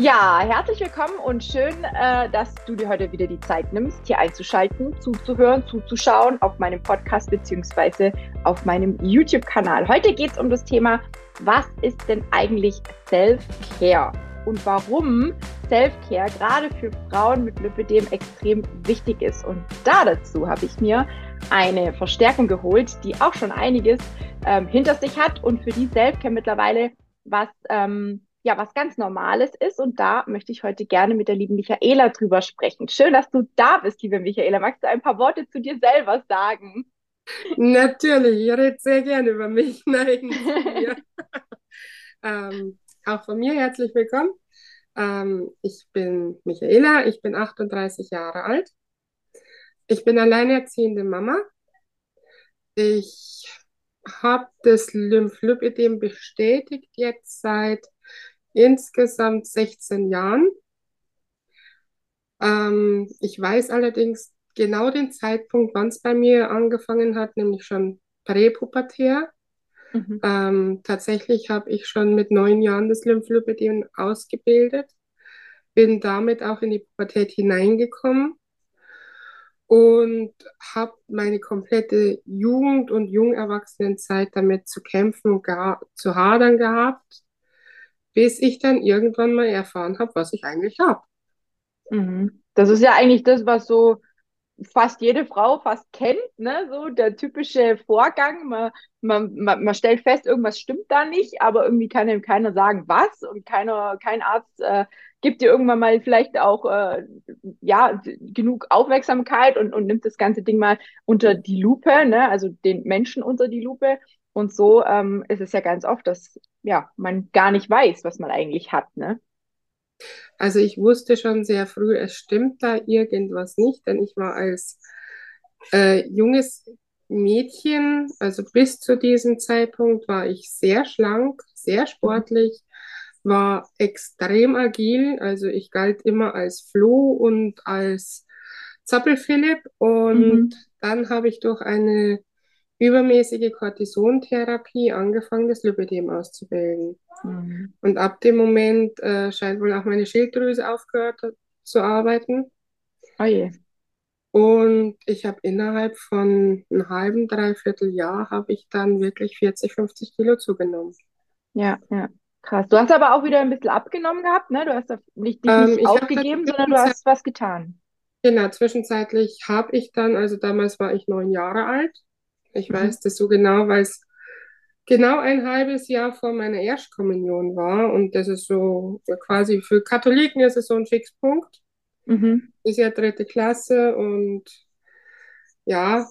Ja, herzlich willkommen und schön, äh, dass du dir heute wieder die Zeit nimmst, hier einzuschalten, zuzuhören, zuzuschauen auf meinem Podcast beziehungsweise auf meinem YouTube-Kanal. Heute geht es um das Thema, was ist denn eigentlich Self-Care und warum Self-Care gerade für Frauen mit Lipidem extrem wichtig ist. Und da dazu habe ich mir eine Verstärkung geholt, die auch schon einiges ähm, hinter sich hat und für die Self-Care mittlerweile was ähm, ja was ganz Normales ist. Und da möchte ich heute gerne mit der lieben Michaela drüber sprechen. Schön, dass du da bist, liebe Michaela. Magst du ein paar Worte zu dir selber sagen? Natürlich, ich rede sehr gerne über mich. Nein, ähm, auch von mir herzlich willkommen. Ähm, ich bin Michaela, ich bin 38 Jahre alt. Ich bin alleinerziehende Mama. Ich habe das Lymphlypidem bestätigt jetzt seit insgesamt 16 Jahren. Ähm, ich weiß allerdings genau den Zeitpunkt, wann es bei mir angefangen hat, nämlich schon präpubertär. Mhm. Ähm, tatsächlich habe ich schon mit neun Jahren das Lymphlypidem ausgebildet, bin damit auch in die Pubertät hineingekommen und habe meine komplette Jugend- und Jungerwachsenenzeit damit zu kämpfen und zu hadern gehabt bis ich dann irgendwann mal erfahren habe, was ich eigentlich habe. Mhm. Das ist ja eigentlich das, was so fast jede Frau fast kennt, ne? So der typische Vorgang. Man, man, man, man stellt fest, irgendwas stimmt da nicht, aber irgendwie kann ihm keiner sagen, was und keiner, kein Arzt äh, gibt dir irgendwann mal vielleicht auch äh, ja genug Aufmerksamkeit und, und nimmt das ganze Ding mal unter die Lupe, ne? Also den Menschen unter die Lupe. Und so ähm, ist es ja ganz oft, dass ja, man gar nicht weiß, was man eigentlich hat, ne? Also ich wusste schon sehr früh, es stimmt da irgendwas nicht, denn ich war als äh, junges Mädchen, also bis zu diesem Zeitpunkt war ich sehr schlank, sehr sportlich, war extrem agil, also ich galt immer als Flo und als Zappelphilipp und mhm. dann habe ich durch eine übermäßige Cortisontherapie angefangen, das Lipidem auszubilden. Mhm. Und ab dem Moment äh, scheint wohl auch meine Schilddrüse aufgehört zu arbeiten. Oh je. Und ich habe innerhalb von einem halben, dreiviertel Jahr habe ich dann wirklich 40, 50 Kilo zugenommen. Ja, ja. Krass. Du hast aber auch wieder ein bisschen abgenommen gehabt, ne? Du hast nicht, dich ähm, nicht aufgegeben, sondern du hast was getan. Genau, zwischenzeitlich habe ich dann, also damals war ich neun Jahre alt, ich mhm. weiß das so genau, weil es genau ein halbes Jahr vor meiner Erstkommunion war. Und das ist so quasi für Katholiken ist es so ein Fixpunkt. Mhm. Ist ja dritte Klasse und ja,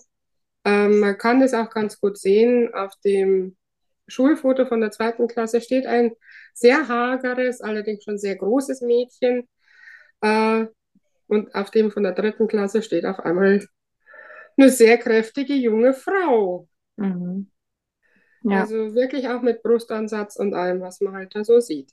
ähm, man kann das auch ganz gut sehen. Auf dem Schulfoto von der zweiten Klasse steht ein sehr hageres, allerdings schon sehr großes Mädchen. Äh, und auf dem von der dritten Klasse steht auf einmal eine sehr kräftige junge Frau. Mhm. Ja. Also wirklich auch mit Brustansatz und allem, was man halt da so sieht.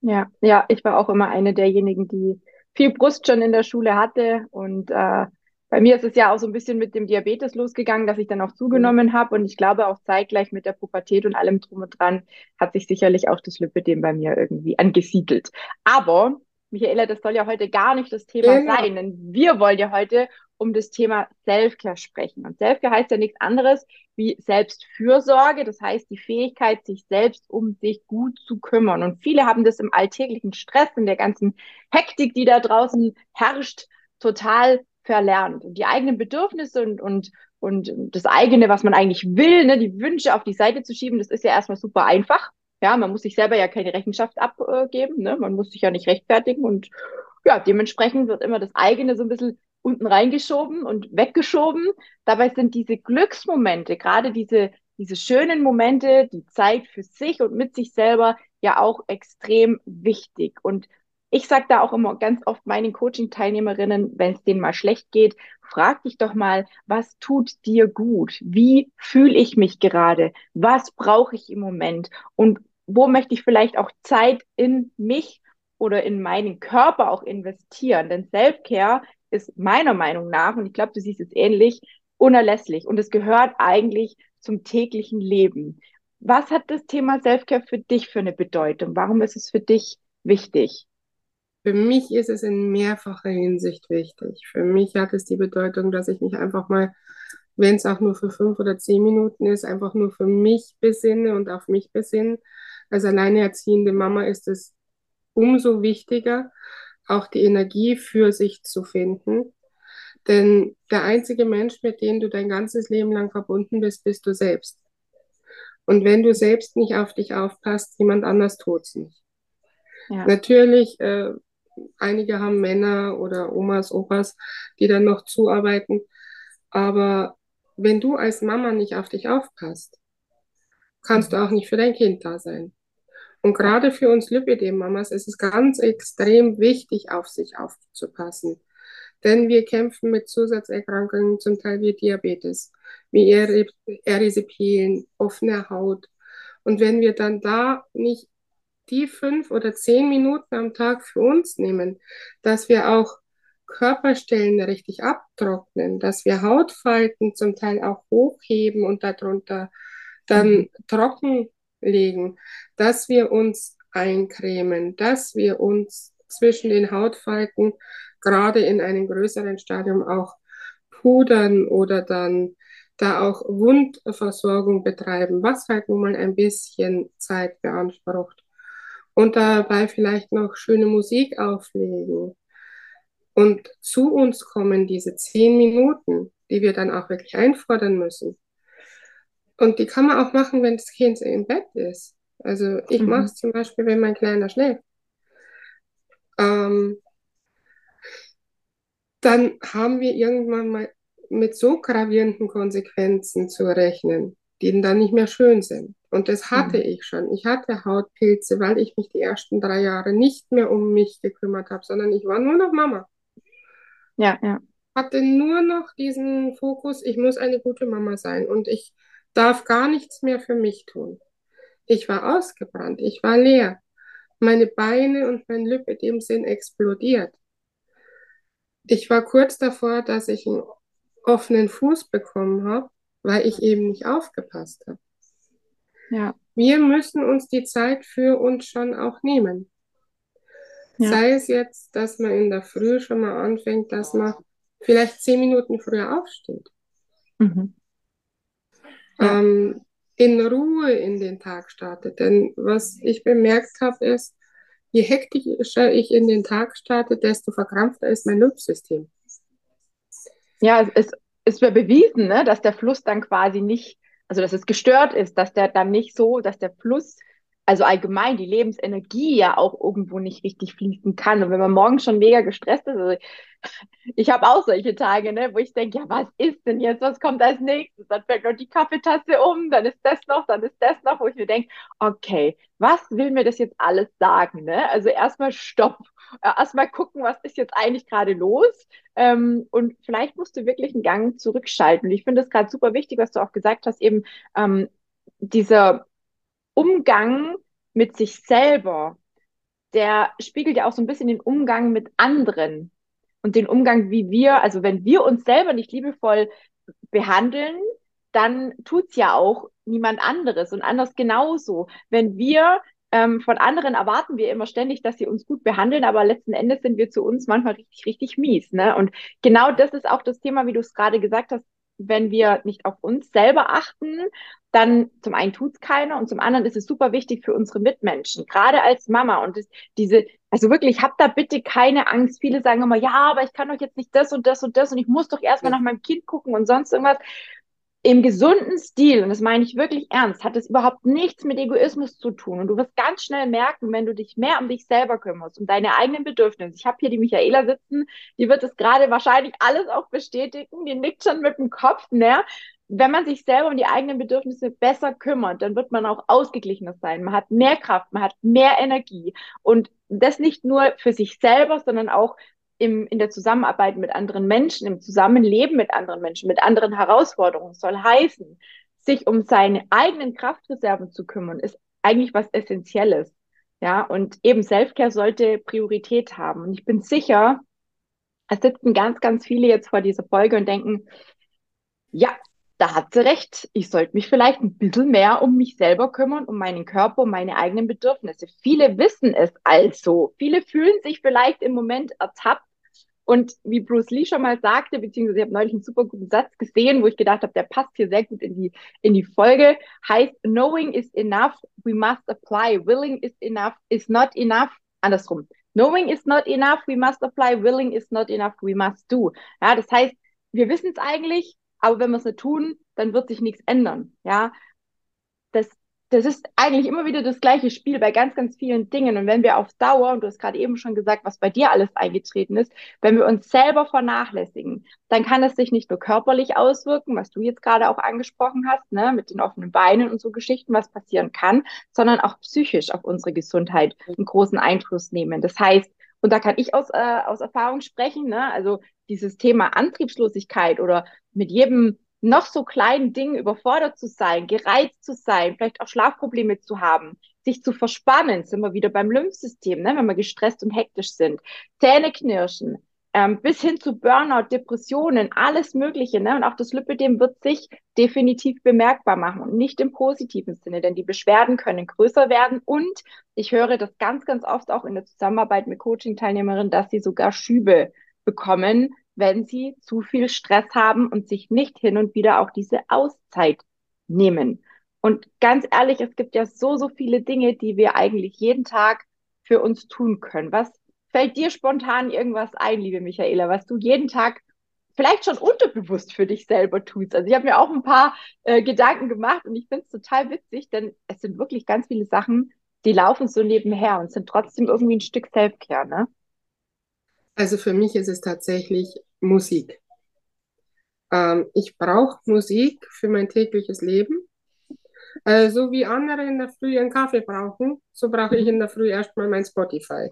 Ja, ja, ich war auch immer eine derjenigen, die viel Brust schon in der Schule hatte. Und äh, bei mir ist es ja auch so ein bisschen mit dem Diabetes losgegangen, dass ich dann auch zugenommen mhm. habe. Und ich glaube auch zeitgleich mit der Pubertät und allem drum und dran hat sich sicherlich auch das Lipidem bei mir irgendwie angesiedelt. Aber Michaela, das soll ja heute gar nicht das Thema genau. sein, denn wir wollen ja heute um das Thema Selfcare sprechen. Und Selfcare heißt ja nichts anderes wie Selbstfürsorge, das heißt die Fähigkeit, sich selbst um sich gut zu kümmern. Und viele haben das im alltäglichen Stress, in der ganzen Hektik, die da draußen herrscht, total verlernt. Und die eigenen Bedürfnisse und, und, und das eigene, was man eigentlich will, ne, die Wünsche auf die Seite zu schieben, das ist ja erstmal super einfach. Ja, man muss sich selber ja keine Rechenschaft abgeben, ne? man muss sich ja nicht rechtfertigen und ja, dementsprechend wird immer das eigene so ein bisschen unten reingeschoben und weggeschoben. Dabei sind diese Glücksmomente, gerade diese, diese schönen Momente, die Zeit für sich und mit sich selber ja auch extrem wichtig. Und ich sage da auch immer ganz oft meinen Coaching-Teilnehmerinnen, wenn es denen mal schlecht geht, frag dich doch mal, was tut dir gut? Wie fühle ich mich gerade? Was brauche ich im Moment? Und wo möchte ich vielleicht auch Zeit in mich oder in meinen Körper auch investieren? Denn Self-Care ist meiner Meinung nach, und ich glaube, du siehst es ähnlich, unerlässlich. Und es gehört eigentlich zum täglichen Leben. Was hat das Thema Selfcare für dich für eine Bedeutung? Warum ist es für dich wichtig? Für mich ist es in mehrfacher Hinsicht wichtig. Für mich hat es die Bedeutung, dass ich mich einfach mal, wenn es auch nur für fünf oder zehn Minuten ist, einfach nur für mich besinne und auf mich besinne. Als alleinerziehende Mama ist es umso wichtiger, auch die Energie für sich zu finden. Denn der einzige Mensch, mit dem du dein ganzes Leben lang verbunden bist, bist du selbst. Und wenn du selbst nicht auf dich aufpasst, jemand anders tut es nicht. Ja. Natürlich, äh, einige haben Männer oder Omas, Opas, die dann noch zuarbeiten. Aber wenn du als Mama nicht auf dich aufpasst, kannst du auch nicht für dein Kind da sein. Und gerade für uns Lipidem-Mamas ist es ganz extrem wichtig, auf sich aufzupassen. Denn wir kämpfen mit Zusatzerkrankungen, zum Teil wie Diabetes, wie Erysipeien, offene Haut. Und wenn wir dann da nicht die fünf oder zehn Minuten am Tag für uns nehmen, dass wir auch Körperstellen richtig abtrocknen, dass wir Hautfalten zum Teil auch hochheben und darunter dann mhm. trocken legen, dass wir uns eincremen, dass wir uns zwischen den Hautfalten gerade in einem größeren Stadium auch pudern oder dann da auch Wundversorgung betreiben, was halt nun mal ein bisschen Zeit beansprucht. Und dabei vielleicht noch schöne Musik auflegen. Und zu uns kommen diese zehn Minuten, die wir dann auch wirklich einfordern müssen. Und die kann man auch machen, wenn das Kind im Bett ist. Also ich mhm. mache es zum Beispiel, wenn mein Kleiner schläft. Ähm, dann haben wir irgendwann mal mit so gravierenden Konsequenzen zu rechnen, die dann nicht mehr schön sind. Und das hatte mhm. ich schon. Ich hatte Hautpilze, weil ich mich die ersten drei Jahre nicht mehr um mich gekümmert habe, sondern ich war nur noch Mama. Ja, ja. Hatte nur noch diesen Fokus, ich muss eine gute Mama sein und ich darf gar nichts mehr für mich tun. Ich war ausgebrannt, ich war leer. Meine Beine und mein Lipödem sind explodiert. Ich war kurz davor, dass ich einen offenen Fuß bekommen habe, weil ich eben nicht aufgepasst habe. Ja. Wir müssen uns die Zeit für uns schon auch nehmen. Ja. Sei es jetzt, dass man in der Früh schon mal anfängt, dass man vielleicht zehn Minuten früher aufsteht. Mhm. Ja. Ähm, in Ruhe in den Tag startet. Denn was ich bemerkt habe, ist, je hektischer ich in den Tag starte, desto verkrampfter ist mein Lymphsystem. Ja, es, es wird bewiesen, ne, dass der Fluss dann quasi nicht, also dass es gestört ist, dass der dann nicht so, dass der Fluss also allgemein die Lebensenergie ja auch irgendwo nicht richtig fließen kann. Und wenn man morgens schon mega gestresst ist, also ich habe auch solche Tage, ne, wo ich denke, ja, was ist denn jetzt, was kommt als nächstes? Dann fällt noch die Kaffeetasse um, dann ist das noch, dann ist das noch, wo ich mir denke, okay, was will mir das jetzt alles sagen? Ne? Also erstmal stopp, äh, erstmal gucken, was ist jetzt eigentlich gerade los? Ähm, und vielleicht musst du wirklich einen Gang zurückschalten. Und ich finde es gerade super wichtig, was du auch gesagt hast, eben ähm, dieser Umgang mit sich selber, der spiegelt ja auch so ein bisschen den Umgang mit anderen und den Umgang, wie wir, also wenn wir uns selber nicht liebevoll behandeln, dann tut's ja auch niemand anderes und anders genauso. Wenn wir ähm, von anderen erwarten wir immer ständig, dass sie uns gut behandeln, aber letzten Endes sind wir zu uns manchmal richtig, richtig mies. Ne? Und genau das ist auch das Thema, wie du es gerade gesagt hast, wenn wir nicht auf uns selber achten, dann zum einen tut's keiner und zum anderen ist es super wichtig für unsere Mitmenschen, gerade als Mama. Und das, diese, also wirklich, habt da bitte keine Angst. Viele sagen immer, ja, aber ich kann doch jetzt nicht das und das und das und ich muss doch erstmal nach meinem Kind gucken und sonst irgendwas im gesunden Stil, und das meine ich wirklich ernst, hat es überhaupt nichts mit Egoismus zu tun. Und du wirst ganz schnell merken, wenn du dich mehr um dich selber kümmerst, um deine eigenen Bedürfnisse. Ich habe hier die Michaela sitzen, die wird es gerade wahrscheinlich alles auch bestätigen, die nickt schon mit dem Kopf, ne? Wenn man sich selber um die eigenen Bedürfnisse besser kümmert, dann wird man auch ausgeglichener sein. Man hat mehr Kraft, man hat mehr Energie. Und das nicht nur für sich selber, sondern auch im, in der Zusammenarbeit mit anderen Menschen, im Zusammenleben mit anderen Menschen, mit anderen Herausforderungen soll heißen, sich um seine eigenen Kraftreserven zu kümmern, ist eigentlich was Essentielles. Ja, und eben Selfcare sollte Priorität haben. Und ich bin sicher, es sitzen ganz, ganz viele jetzt vor dieser Folge und denken, ja, da hat sie recht. Ich sollte mich vielleicht ein bisschen mehr um mich selber kümmern, um meinen Körper, um meine eigenen Bedürfnisse. Viele wissen es also. Viele fühlen sich vielleicht im Moment ertappt. Und wie Bruce Lee schon mal sagte, beziehungsweise ich habe neulich einen super guten Satz gesehen, wo ich gedacht habe, der passt hier sehr gut in die, in die Folge, heißt, knowing is enough, we must apply. Willing is enough, is not enough. Andersrum. Knowing is not enough, we must apply. Willing is not enough, we must do. Ja, das heißt, wir wissen es eigentlich, aber wenn wir es nicht tun, dann wird sich nichts ändern. Ja, das, das ist eigentlich immer wieder das gleiche Spiel bei ganz, ganz vielen Dingen. Und wenn wir auf Dauer, und du hast gerade eben schon gesagt, was bei dir alles eingetreten ist, wenn wir uns selber vernachlässigen, dann kann es sich nicht nur körperlich auswirken, was du jetzt gerade auch angesprochen hast, ne, mit den offenen Beinen und so Geschichten, was passieren kann, sondern auch psychisch auf unsere Gesundheit einen großen Einfluss nehmen. Das heißt, und da kann ich aus, äh, aus Erfahrung sprechen, ne? also dieses Thema Antriebslosigkeit oder mit jedem noch so kleinen Ding überfordert zu sein, gereizt zu sein, vielleicht auch Schlafprobleme zu haben, sich zu verspannen, sind wir wieder beim Lymphsystem, ne, wenn wir gestresst und hektisch sind, Zähne knirschen, ähm, bis hin zu Burnout, Depressionen, alles Mögliche. Ne? Und auch das Lipidem wird sich definitiv bemerkbar machen und nicht im positiven Sinne, denn die Beschwerden können größer werden. Und ich höre das ganz, ganz oft auch in der Zusammenarbeit mit Coaching-Teilnehmerinnen, dass sie sogar Schübe bekommen, wenn sie zu viel Stress haben und sich nicht hin und wieder auch diese Auszeit nehmen. Und ganz ehrlich, es gibt ja so, so viele Dinge, die wir eigentlich jeden Tag für uns tun können. Was fällt dir spontan irgendwas ein, liebe Michaela, was du jeden Tag vielleicht schon unterbewusst für dich selber tust? Also ich habe mir auch ein paar äh, Gedanken gemacht und ich finde es total witzig, denn es sind wirklich ganz viele Sachen, die laufen so nebenher und sind trotzdem irgendwie ein Stück Selfcare, ne? Also für mich ist es tatsächlich Musik. Ähm, ich brauche Musik für mein tägliches Leben. Äh, so wie andere in der Früh einen Kaffee brauchen, so brauche ich in der Früh erstmal mein Spotify.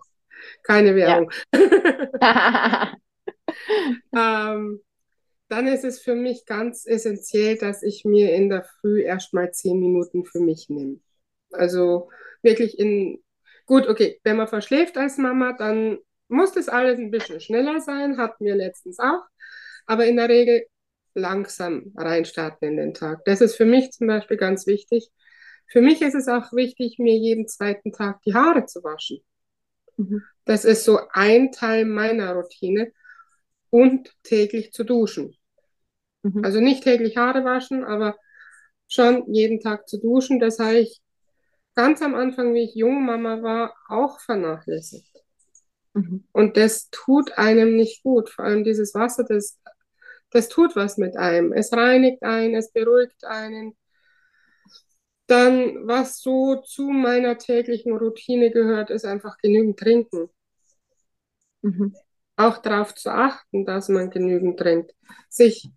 Keine Werbung. Ja. ähm, dann ist es für mich ganz essentiell, dass ich mir in der Früh erstmal zehn Minuten für mich nehme. Also wirklich in, gut, okay, wenn man verschläft als Mama, dann muss das alles ein bisschen schneller sein, hatten wir letztens auch, aber in der Regel langsam reinstarten in den Tag. Das ist für mich zum Beispiel ganz wichtig. Für mich ist es auch wichtig, mir jeden zweiten Tag die Haare zu waschen. Mhm. Das ist so ein Teil meiner Routine und täglich zu duschen. Mhm. Also nicht täglich Haare waschen, aber schon jeden Tag zu duschen. Das habe ich ganz am Anfang, wie ich junge Mama war, auch vernachlässigt. Mhm. Und das tut einem nicht gut. Vor allem dieses Wasser, das, das tut was mit einem. Es reinigt einen, es beruhigt einen. Dann, was so zu meiner täglichen Routine gehört, ist einfach genügend trinken. Mhm. Auch darauf zu achten, dass man genügend trinkt. Sich,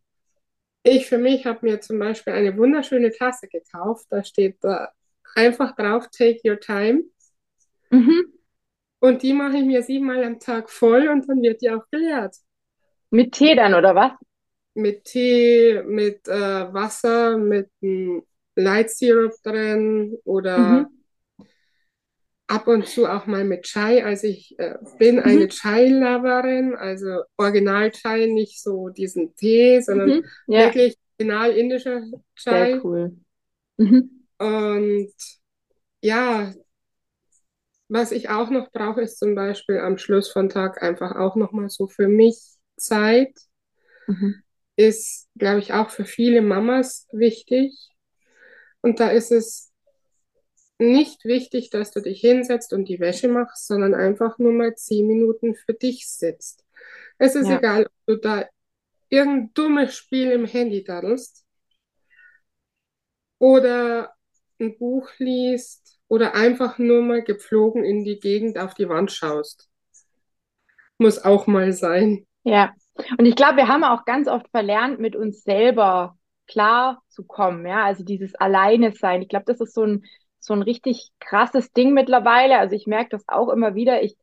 ich für mich habe mir zum Beispiel eine wunderschöne Tasse gekauft. Da steht da einfach drauf, take your time. Mhm. Und die mache ich mir siebenmal am Tag voll und dann wird die auch geleert. Mit Tee dann, oder was? Mit Tee, mit äh, Wasser, mit einem Light Syrup drin oder mhm. ab und zu auch mal mit Chai. Also ich äh, bin mhm. eine Chai-Loverin, also Original-Chai, nicht so diesen Tee, sondern mhm. ja. wirklich original indischer Chai. Sehr cool. Mhm. Und ja, was ich auch noch brauche, ist zum Beispiel am Schluss von Tag einfach auch nochmal so für mich Zeit. Mhm. Ist, glaube ich, auch für viele Mamas wichtig. Und da ist es nicht wichtig, dass du dich hinsetzt und die Wäsche machst, sondern einfach nur mal zehn Minuten für dich sitzt. Es ist ja. egal, ob du da irgendein dummes Spiel im Handy daddelst oder ein Buch liest oder einfach nur mal gepflogen in die Gegend auf die Wand schaust. Muss auch mal sein. Ja, und ich glaube, wir haben auch ganz oft verlernt, mit uns selber klar zu kommen. Ja, also dieses Alleine sein. Ich glaube, das ist so ein, so ein richtig krasses Ding mittlerweile. Also ich merke das auch immer wieder. Ich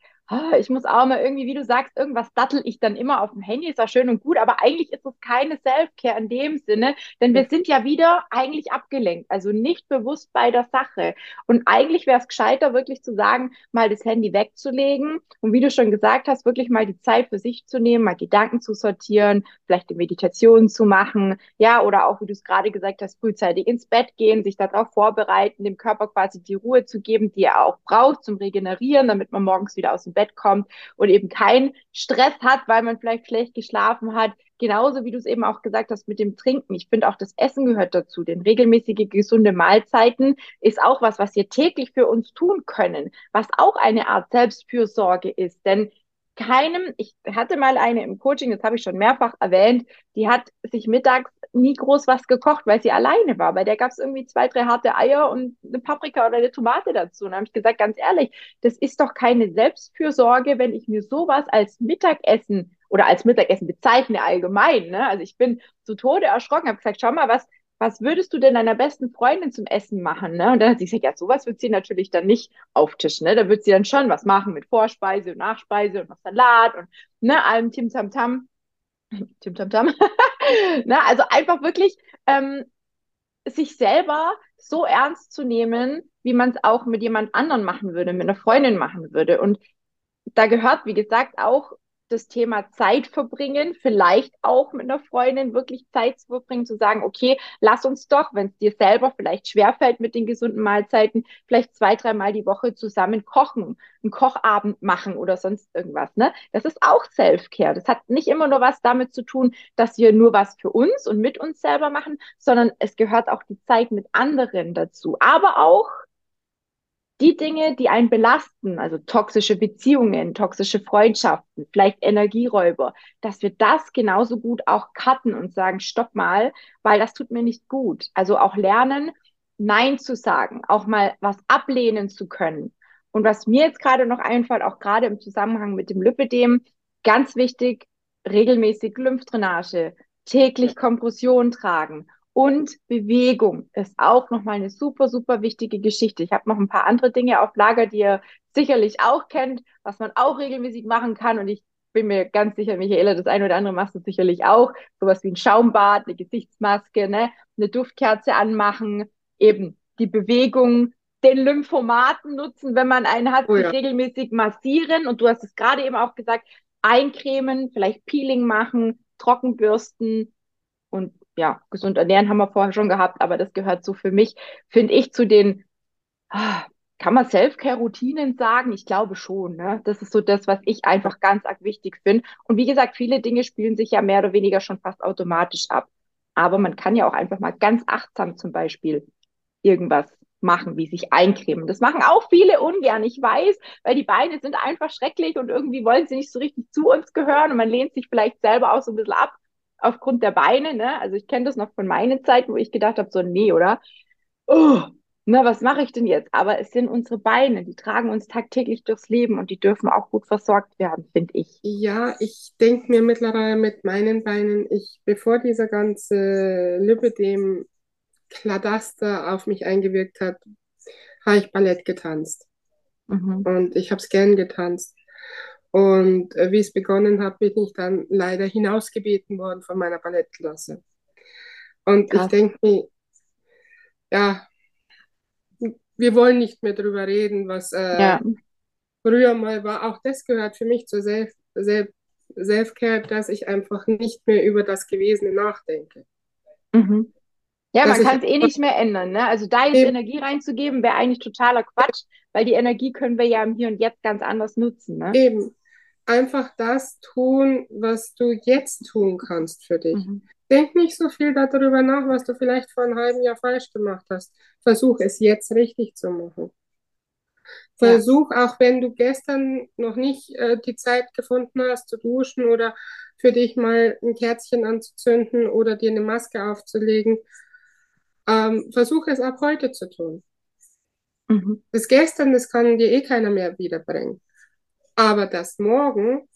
ich muss auch mal irgendwie, wie du sagst, irgendwas dattel ich dann immer auf dem Handy, ist auch schön und gut, aber eigentlich ist es keine Self-Care in dem Sinne, denn wir sind ja wieder eigentlich abgelenkt, also nicht bewusst bei der Sache. Und eigentlich wäre es gescheiter, wirklich zu sagen, mal das Handy wegzulegen und wie du schon gesagt hast, wirklich mal die Zeit für sich zu nehmen, mal Gedanken zu sortieren, vielleicht eine Meditation zu machen, ja, oder auch, wie du es gerade gesagt hast, frühzeitig ins Bett gehen, sich darauf vorbereiten, dem Körper quasi die Ruhe zu geben, die er auch braucht zum Regenerieren, damit man morgens wieder aus dem Bett kommt und eben keinen Stress hat, weil man vielleicht schlecht geschlafen hat. Genauso wie du es eben auch gesagt hast mit dem Trinken. Ich finde auch das Essen gehört dazu. Denn regelmäßige gesunde Mahlzeiten ist auch was, was wir täglich für uns tun können, was auch eine Art Selbstfürsorge ist. Denn keinem, ich hatte mal eine im Coaching, das habe ich schon mehrfach erwähnt, die hat sich mittags nie groß was gekocht, weil sie alleine war. Bei der gab es irgendwie zwei, drei harte Eier und eine Paprika oder eine Tomate dazu. Und habe ich gesagt, ganz ehrlich, das ist doch keine Selbstfürsorge, wenn ich mir sowas als Mittagessen oder als Mittagessen bezeichne allgemein. Ne? Also ich bin zu Tode erschrocken, habe gesagt, schau mal, was, was würdest du denn deiner besten Freundin zum Essen machen? Ne? Und dann hat sie gesagt, ja, sowas wird sie natürlich dann nicht auftischen. Ne? Da wird sie dann schon was machen mit Vorspeise und Nachspeise und noch Salat und ne, allem Tim Tam Tam. Tim Tam Tam. ne? Also einfach wirklich ähm, sich selber so ernst zu nehmen, wie man es auch mit jemand anderen machen würde, mit einer Freundin machen würde. Und da gehört, wie gesagt, auch das Thema Zeit verbringen, vielleicht auch mit einer Freundin wirklich Zeit zu verbringen, zu sagen, okay, lass uns doch, wenn es dir selber vielleicht schwerfällt mit den gesunden Mahlzeiten, vielleicht zwei, dreimal die Woche zusammen kochen, einen Kochabend machen oder sonst irgendwas. Ne? Das ist auch Self-Care. Das hat nicht immer nur was damit zu tun, dass wir nur was für uns und mit uns selber machen, sondern es gehört auch die Zeit mit anderen dazu. Aber auch die Dinge, die einen belasten, also toxische Beziehungen, toxische Freundschaften, vielleicht Energieräuber, dass wir das genauso gut auch cutten und sagen, stopp mal, weil das tut mir nicht gut. Also auch lernen, Nein zu sagen, auch mal was ablehnen zu können. Und was mir jetzt gerade noch einfällt, auch gerade im Zusammenhang mit dem Lipidem, ganz wichtig, regelmäßig Lymphdrainage, täglich Kompression tragen und Bewegung ist auch nochmal eine super, super wichtige Geschichte. Ich habe noch ein paar andere Dinge auf Lager, die ihr sicherlich auch kennt, was man auch regelmäßig machen kann. Und ich bin mir ganz sicher, Michaela, das eine oder andere machst du sicherlich auch. Sowas wie ein Schaumbad, eine Gesichtsmaske, ne? eine Duftkerze anmachen, eben die Bewegung, den Lymphomaten nutzen, wenn man einen hat, oh ja. regelmäßig massieren. Und du hast es gerade eben auch gesagt, eincremen, vielleicht Peeling machen, Trockenbürsten und ja, gesund ernähren haben wir vorher schon gehabt, aber das gehört so für mich, finde ich, zu den, ah, kann man Self-Care-Routinen sagen? Ich glaube schon. Ne? Das ist so das, was ich einfach ganz arg wichtig finde. Und wie gesagt, viele Dinge spielen sich ja mehr oder weniger schon fast automatisch ab. Aber man kann ja auch einfach mal ganz achtsam zum Beispiel irgendwas machen, wie sich eincremen. Das machen auch viele ungern, ich weiß, weil die Beine sind einfach schrecklich und irgendwie wollen sie nicht so richtig zu uns gehören und man lehnt sich vielleicht selber auch so ein bisschen ab aufgrund der Beine, ne? Also ich kenne das noch von meinen Zeiten, wo ich gedacht habe, so nee, oder? Oh, na, was mache ich denn jetzt? Aber es sind unsere Beine, die tragen uns tagtäglich durchs Leben und die dürfen auch gut versorgt werden, finde ich. Ja, ich denke mir mittlerweile mit meinen Beinen, ich, bevor dieser ganze Lipidem Kladaster auf mich eingewirkt hat, habe ich Ballett getanzt. Mhm. Und ich habe es gern getanzt. Und äh, wie es begonnen hat, bin ich dann leider hinausgebeten worden von meiner Ballettklasse. Und Krass. ich denke mir, ja, wir wollen nicht mehr darüber reden, was äh, ja. früher mal war. Auch das gehört für mich zur Self, Self, Self-Care, dass ich einfach nicht mehr über das Gewesene nachdenke. Mhm. Ja, man kann es eh nicht mehr ändern. Ne? Also da jetzt eben. Energie reinzugeben, wäre eigentlich totaler Quatsch, weil die Energie können wir ja im Hier und Jetzt ganz anders nutzen. Ne? Eben einfach das tun, was du jetzt tun kannst für dich. Mhm. Denk nicht so viel darüber nach, was du vielleicht vor einem halben Jahr falsch gemacht hast. Versuch es jetzt richtig zu machen. Versuch, ja. auch wenn du gestern noch nicht äh, die Zeit gefunden hast zu duschen oder für dich mal ein Kerzchen anzuzünden oder dir eine Maske aufzulegen, ähm, versuch es ab heute zu tun. Mhm. Das gestern, das kann dir eh keiner mehr wiederbringen. Aber das Morgen,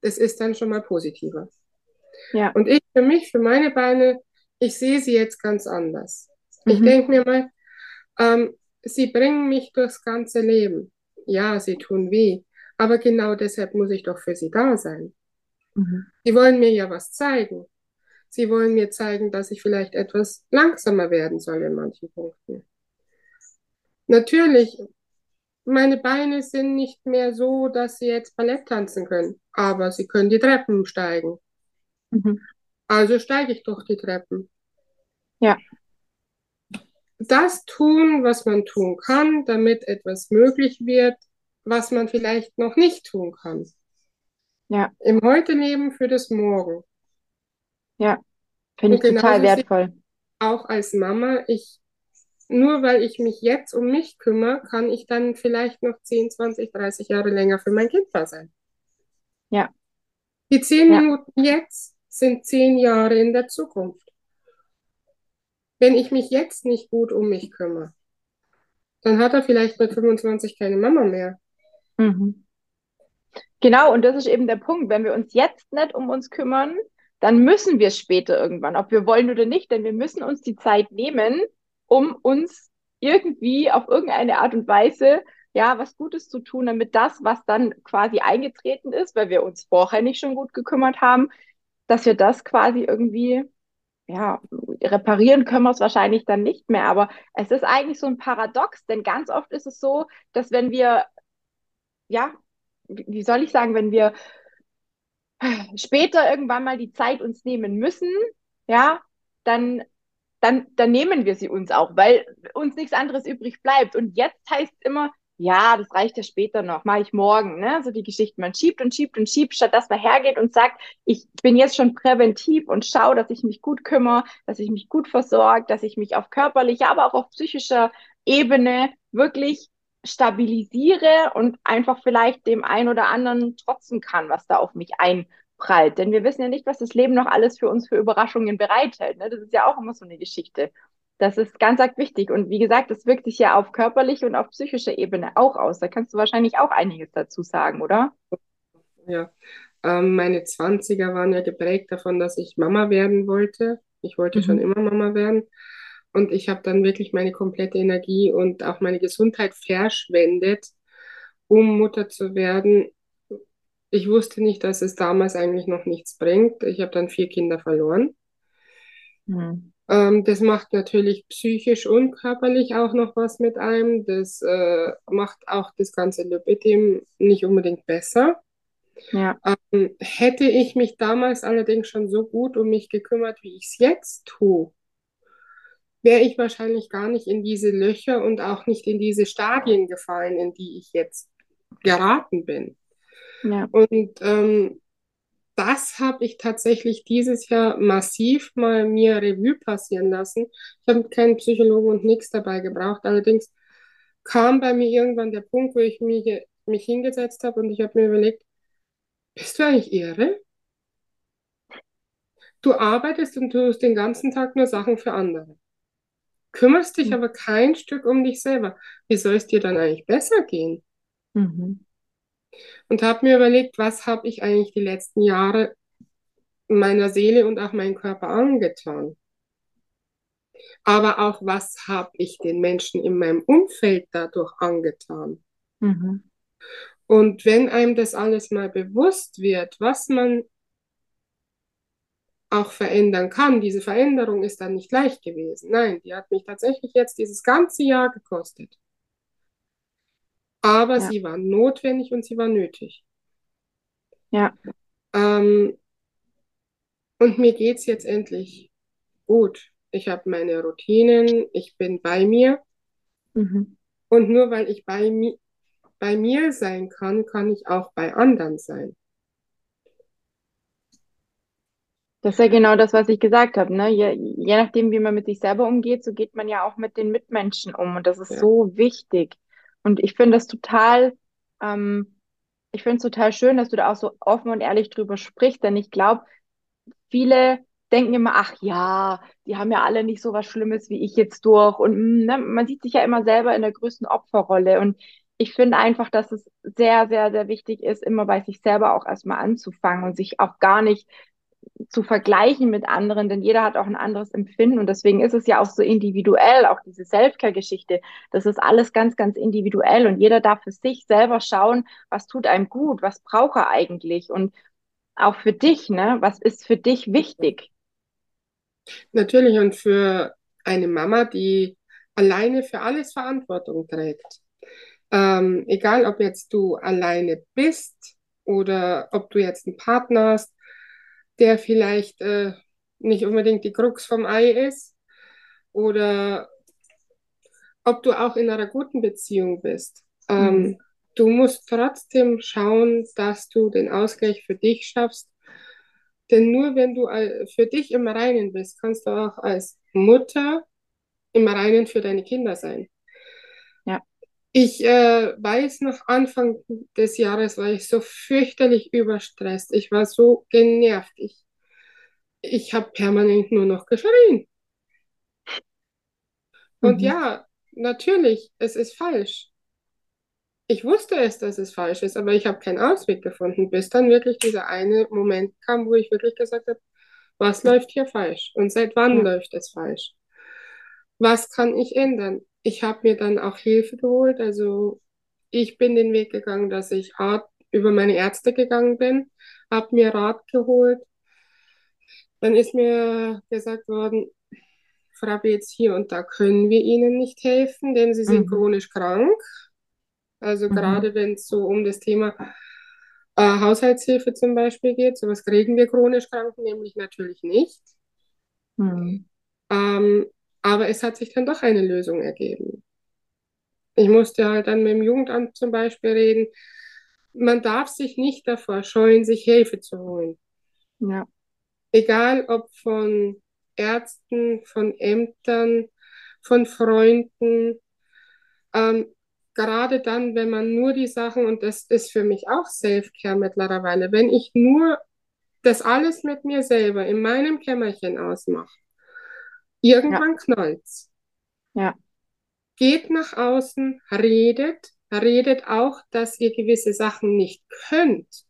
das ist dann schon mal positiver. Ja. Und ich für mich, für meine Beine, ich sehe sie jetzt ganz anders. Mhm. Ich denke mir mal, ähm, sie bringen mich durchs ganze Leben. Ja, sie tun weh, Aber genau deshalb muss ich doch für sie da sein. Mhm. Sie wollen mir ja was zeigen. Sie wollen mir zeigen, dass ich vielleicht etwas langsamer werden soll in manchen Punkten. Natürlich, meine Beine sind nicht mehr so, dass sie jetzt Ballett tanzen können, aber sie können die Treppen steigen. Mhm. Also steige ich doch die Treppen. Ja, Das tun, was man tun kann, damit etwas möglich wird, was man vielleicht noch nicht tun kann. ja, Im Heute-Leben für das Morgen. ja. Finde ich total wertvoll. auch als Mama, ich, nur weil ich mich jetzt um mich kümmere, kann ich dann vielleicht noch 10, 20, 30 Jahre länger für mein Kind da sein. Ja, Die zehn ja, Minuten jetzt sind zehn Jahre in der Zukunft. Wenn ich mich jetzt nicht gut um mich kümmere, dann hat er vielleicht mit 25 keine Mama mehr. mhm. Genau, und das ist eben der Punkt. Wenn wir uns jetzt nicht um uns kümmern, dann müssen wir später irgendwann, ob wir wollen oder nicht, denn wir müssen uns die Zeit nehmen, um uns irgendwie auf irgendeine Art und Weise, ja, was Gutes zu tun, damit das, was dann quasi eingetreten ist, weil wir uns vorher nicht schon gut gekümmert haben, dass wir das quasi irgendwie, ja, reparieren können wir es wahrscheinlich dann nicht mehr. Aber es ist eigentlich so ein Paradox, denn ganz oft ist es so, dass wenn wir, ja, wie soll ich sagen, wenn wir später irgendwann mal die Zeit uns nehmen müssen, ja, dann, dann, dann nehmen wir sie uns auch, weil uns nichts anderes übrig bleibt. Und jetzt heißt es immer, ja, das reicht ja später noch, mache ich morgen, ne? So die Geschichte, man schiebt und schiebt und schiebt, statt dass man hergeht und sagt, ich bin jetzt schon präventiv und schaue, dass ich mich gut kümmere, dass ich mich gut versorge, dass ich mich auf körperlicher, aber auch auf psychischer Ebene wirklich stabilisiere und einfach vielleicht dem einen oder anderen trotzen kann, was da auf mich einprallt. Denn wir wissen ja nicht, was das Leben noch alles für uns für Überraschungen bereithält. Ne? Das ist ja auch immer so eine Geschichte. Das ist ganz arg wichtig. Und wie gesagt, das wirkt sich ja auf körperlicher und auf psychischer Ebene auch aus. Da kannst du wahrscheinlich auch einiges dazu sagen, oder? Ja. Ähm, meine Zwanziger waren ja geprägt davon, dass ich Mama werden wollte. Ich wollte schon Mhm. immer Mama werden. Und ich habe dann wirklich meine komplette Energie und auch meine Gesundheit verschwendet, um Mutter zu werden. Ich wusste nicht, dass es damals eigentlich noch nichts bringt. Ich habe dann vier Kinder verloren. Mhm. Ähm, das macht natürlich psychisch und körperlich auch noch was mit einem. Das äh, macht auch das ganze Lipidem nicht unbedingt besser. Ja, Ähm, hätte ich mich damals allerdings schon so gut um mich gekümmert, wie ich es jetzt tue, wäre ich wahrscheinlich gar nicht in diese Löcher und auch nicht in diese Stadien gefallen, in die ich jetzt geraten bin. Ja, Und ähm, das habe ich tatsächlich dieses Jahr massiv mal mir Revue passieren lassen. Ich habe keinen Psychologen und nichts dabei gebraucht. Allerdings kam bei mir irgendwann der Punkt, wo ich mich, mich hingesetzt habe und ich habe mir überlegt, bist du eigentlich irre? Du arbeitest und tust den ganzen Tag nur Sachen für andere. Kümmerst dich aber kein Stück um dich selber. Wie soll es dir dann eigentlich besser gehen? mhm. Und habe mir überlegt, was habe ich eigentlich die letzten Jahre meiner Seele und auch meinem Körper angetan? Aber auch, was habe ich den Menschen in meinem Umfeld dadurch angetan? Mhm. Und wenn einem das alles mal bewusst wird, was man auch verändern kann, diese Veränderung ist dann nicht leicht gewesen. Nein, die hat mich tatsächlich jetzt dieses ganze Jahr gekostet. Aber Ja, sie war notwendig und sie war nötig. ja, Ähm, und mir geht's jetzt endlich gut. Ich habe meine Routinen, ich bin bei mir. mhm. Und nur weil ich bei, mi bei mir sein kann, kann ich auch bei anderen sein. Das ist ja genau das, was ich gesagt habe, ne? Je, je nachdem, wie man mit sich selber umgeht, so geht man ja auch mit den Mitmenschen um. Und das ist Ja, so wichtig. Und ich finde das total, ähm, ich finde es total schön, dass du da auch so offen und ehrlich drüber sprichst, denn ich glaube, viele denken immer, ach ja, die haben ja alle nicht so was Schlimmes wie ich jetzt durch. Und mm, ne, man sieht sich ja immer selber in der größten Opferrolle. Und ich finde einfach, dass es sehr, sehr, sehr wichtig ist, immer bei sich selber auch erstmal anzufangen und sich auch gar nicht zu vergleichen mit anderen, denn jeder hat auch ein anderes Empfinden und deswegen ist es ja auch so individuell, auch diese Selfcare-Geschichte. Das ist alles ganz, ganz individuell und jeder darf für sich selber schauen, was tut einem gut, was braucht er eigentlich und auch für dich, ne? Was ist für dich wichtig? Natürlich und für eine Mama, die alleine für alles Verantwortung trägt. Ähm, egal, ob jetzt du alleine bist oder ob du jetzt einen Partner hast, der vielleicht äh, nicht unbedingt die Krux vom Ei ist oder ob du auch in einer guten Beziehung bist. Ähm, mhm. Du musst trotzdem schauen, dass du den Ausgleich für dich schaffst. Denn nur wenn du für dich im Reinen bist, kannst du auch als Mutter im Reinen für deine Kinder sein. Ich äh, weiß noch, Anfang des Jahres war ich so fürchterlich überstresst. Ich war so genervt. Ich, ich habe permanent nur noch geschrien. Und mhm. ja, natürlich, es ist falsch. Ich wusste es, dass es falsch ist, aber ich habe keinen Ausweg gefunden, bis dann wirklich dieser eine Moment kam, wo ich wirklich gesagt habe, was läuft hier falsch und seit wann ja. läuft es falsch? Was kann ich ändern? Ich habe mir dann auch Hilfe geholt, also ich bin den Weg gegangen, dass ich Art über meine Ärzte gegangen bin, habe mir Rat geholt. Dann ist mir gesagt worden, Frau Beetz, hier und da können wir Ihnen nicht helfen, denn Sie sind mhm. chronisch krank. Also mhm. gerade wenn es so um das Thema äh, Haushaltshilfe zum Beispiel geht, sowas kriegen wir chronisch Kranken nämlich natürlich nicht. Mhm. Ähm, aber es hat sich dann doch eine Lösung ergeben. Ich musste halt dann mit dem Jugendamt zum Beispiel reden. Man darf sich nicht davor scheuen, sich Hilfe zu holen. Ja. Egal ob von Ärzten, von Ämtern, von Freunden. Ähm, gerade dann, wenn man nur die Sachen, und das ist für mich auch Self-Care mittlerweile, wenn ich nur das alles mit mir selber in meinem Kämmerchen ausmache, irgendwann ja. knallt's. Ja. Geht nach außen, redet, redet auch, dass ihr gewisse Sachen nicht könnt.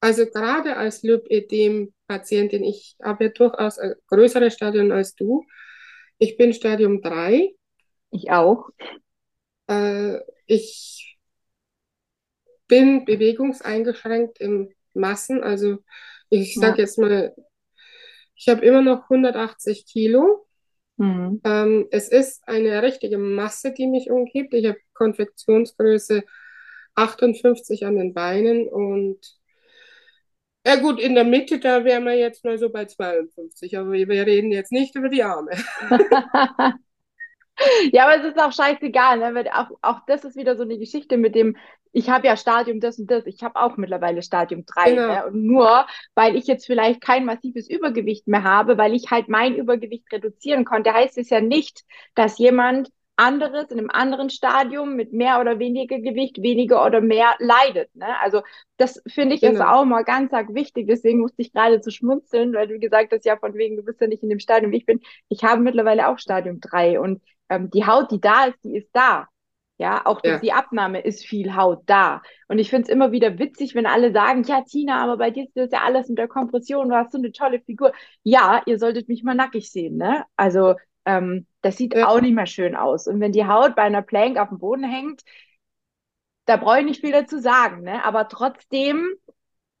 Also gerade als Lymphedem-Patientin, ich habe ja durchaus ein größeres Stadium als du. Ich bin Stadium 3. Ich auch. Äh, ich bin bewegungseingeschränkt im Massen. Also ich sage ja. jetzt mal, ich habe immer noch 180 Kilo. Mhm. Ähm, es ist eine richtige Masse, die mich umgibt. Ich habe Konfektionsgröße 58 an den Beinen und ja gut, in der Mitte, da wären wir jetzt mal so bei 52, aber wir reden jetzt nicht über die Arme. Ja, aber es ist auch scheißegal, ne? Weil auch, auch das ist wieder so eine Geschichte mit dem, ich habe ja Stadium das und das, ich habe auch mittlerweile Stadium 3. Genau. Ne? Und nur, weil ich jetzt vielleicht kein massives Übergewicht mehr habe, weil ich halt mein Übergewicht reduzieren konnte, heißt es ja nicht, dass jemand anderes in einem anderen Stadium mit mehr oder weniger Gewicht weniger oder mehr leidet. Ne? Also das finde ich genau. ist auch mal ganz arg wichtig. Deswegen musste ich gerade zu schmunzeln, weil du gesagt hast, ja, von wegen, du bist ja nicht in dem Stadium, ich bin. Ich habe mittlerweile auch Stadium 3 und ähm, die Haut, die da ist, die ist da. Ja, auch durch ja. die Abnahme ist viel Haut da. Und ich finde es immer wieder witzig, wenn alle sagen, ja, Tina, aber bei dir ist das ja alles unter Kompression, du hast so eine tolle Figur. Ja, ihr solltet mich mal nackig sehen, ne? Also, ähm, das sieht ja. auch nicht mehr schön aus. Und wenn die Haut bei einer Plank auf dem Boden hängt, da brauche ich nicht viel dazu sagen, ne? Aber trotzdem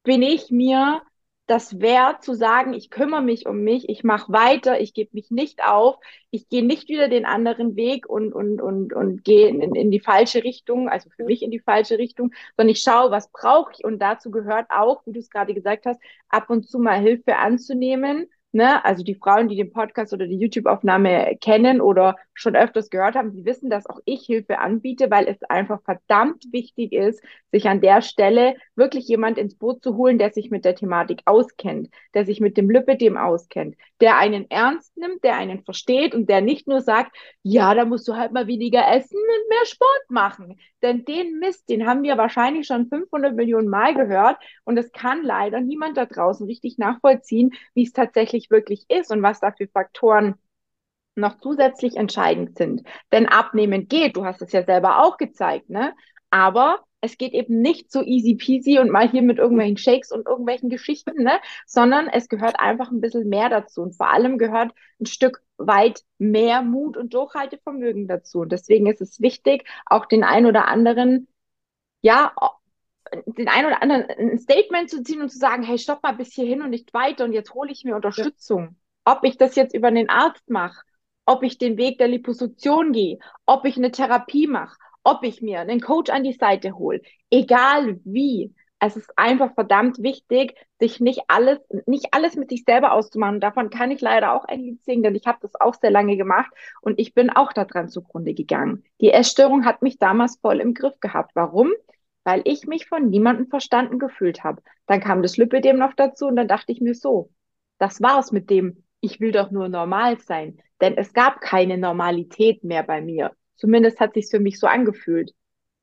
bin ich mir das wert zu sagen, ich kümmere mich um mich, ich mache weiter, ich gebe mich nicht auf, ich gehe nicht wieder den anderen Weg und, und, und, und gehe in, in die falsche Richtung, also für mich in die falsche Richtung, sondern ich schaue, was brauche ich. Und dazu gehört auch, wie du es gerade gesagt hast, ab und zu mal Hilfe anzunehmen Ne? Also die Frauen, die den Podcast oder die YouTube-Aufnahme kennen oder schon öfters gehört haben, die wissen, dass auch ich Hilfe anbiete, weil es einfach verdammt wichtig ist, sich an der Stelle wirklich jemand ins Boot zu holen, der sich mit der Thematik auskennt, der sich mit dem Lipidem auskennt, der einen ernst nimmt, der einen versteht und der nicht nur sagt, ja, da musst du halt mal weniger essen und mehr Sport machen. Denn den Mist, den haben wir wahrscheinlich schon 500 Millionen Mal gehört und es kann leider niemand da draußen richtig nachvollziehen, wie es tatsächlich wirklich, wirklich ist und was da für Faktoren noch zusätzlich entscheidend sind. Denn abnehmen geht, du hast es ja selber auch gezeigt, ne? Aber es geht eben nicht so easy peasy und mal hier mit irgendwelchen Shakes und irgendwelchen Geschichten, ne? sondern es gehört einfach ein bisschen mehr dazu. Und vor allem gehört ein Stück weit mehr Mut und Durchhaltevermögen dazu. Und deswegen ist es wichtig, auch den ein oder anderen, ja, den ein oder anderen ein Statement zu ziehen und zu sagen, hey, stopp mal bis hierhin und nicht weiter und jetzt hole ich mir Unterstützung. Ja. Ob ich das jetzt über einen Arzt mache, ob ich den Weg der Liposuktion gehe, ob ich eine Therapie mache, ob ich mir einen Coach an die Seite hole, egal wie. Es ist einfach verdammt wichtig, sich nicht alles, nicht alles mit sich selber auszumachen. Davon kann ich leider auch ein Lied singen, denn ich habe das auch sehr lange gemacht und ich bin auch daran zugrunde gegangen. Die Essstörung hat mich damals voll im Griff gehabt. Warum? Weil ich mich von niemandem verstanden gefühlt habe. Dann kam das Lipidem noch dazu und dann dachte ich mir so, das war's mit dem, ich will doch nur normal sein. Denn es gab keine Normalität mehr bei mir. Zumindest hat sich für mich so angefühlt.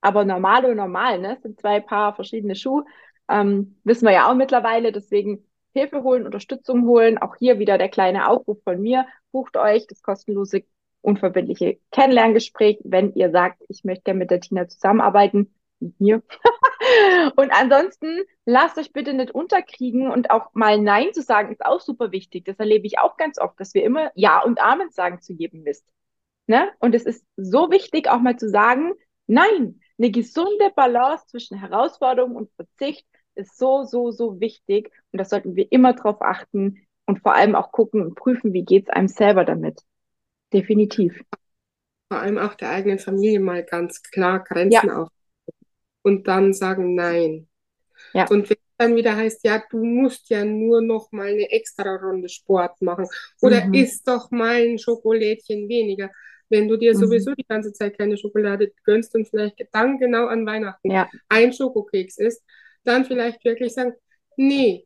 Aber normal und normal, ne? sind zwei Paar verschiedene Schuhe. Ähm, wissen wir ja auch mittlerweile. Deswegen Hilfe holen, Unterstützung holen. Auch hier wieder der kleine Aufruf von mir. Bucht euch das kostenlose, unverbindliche Kennenlerngespräch, wenn ihr sagt, ich möchte gerne mit der Tina zusammenarbeiten. Mit mir. und ansonsten lasst euch bitte nicht unterkriegen und auch mal Nein zu sagen ist auch super wichtig. Das erlebe ich auch ganz oft, dass wir immer Ja und Amen sagen zu jedem Mist. Ne? Und es ist so wichtig, auch mal zu sagen, nein, eine gesunde Balance zwischen Herausforderung und Verzicht ist so, so, so wichtig. Und das sollten wir immer drauf achten und vor allem auch gucken und prüfen, wie geht es einem selber damit. Definitiv. Vor allem auch der eigenen Familie mal ganz klar Grenzen ja. auf und dann sagen Nein. Ja. Und wenn dann wieder heißt, ja, du musst ja nur noch mal eine extra Runde Sport machen oder mhm. isst doch mal ein Schokolädchen weniger wenn du dir mhm. sowieso die ganze Zeit keine Schokolade gönnst und vielleicht dann genau an Weihnachten ja. ein Schokokeks isst, dann vielleicht wirklich sagen, nee,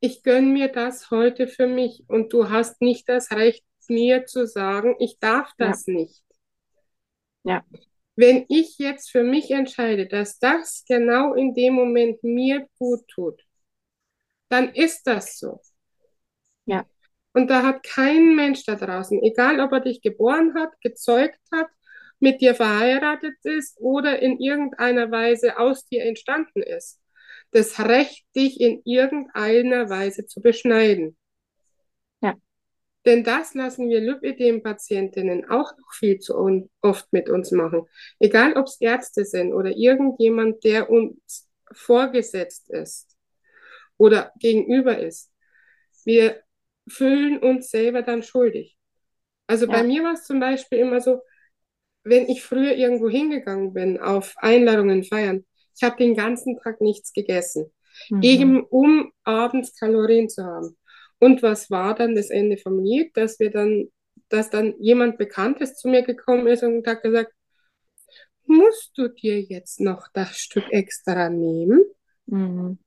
ich gönne mir das heute für mich und du hast nicht das Recht, mir zu sagen, ich darf das ja. nicht. Ja. Wenn ich jetzt für mich entscheide, dass das genau in dem Moment mir gut tut, dann ist das so. Ja. Und da hat kein Mensch da draußen, egal ob er dich geboren hat, gezeugt hat, mit dir verheiratet ist oder in irgendeiner Weise aus dir entstanden ist, das Recht, dich in irgendeiner Weise zu beschneiden. Ja. Denn das lassen wir Lipödem-Patientinnen auch noch viel zu oft mit uns machen. Egal, ob es Ärzte sind oder irgendjemand, der uns vorgesetzt ist oder gegenüber ist. Wir fühlen uns selber dann schuldig. Also ja. bei mir war es zum Beispiel immer so, wenn ich früher irgendwo hingegangen bin, auf Einladungen feiern, ich habe den ganzen Tag nichts gegessen, mhm. eben um abends Kalorien zu haben. Und was war dann das Ende vom Lied, dass wir dann, dass dann jemand Bekanntes zu mir gekommen ist und hat gesagt, musst du dir jetzt noch das Stück extra nehmen? Mhm.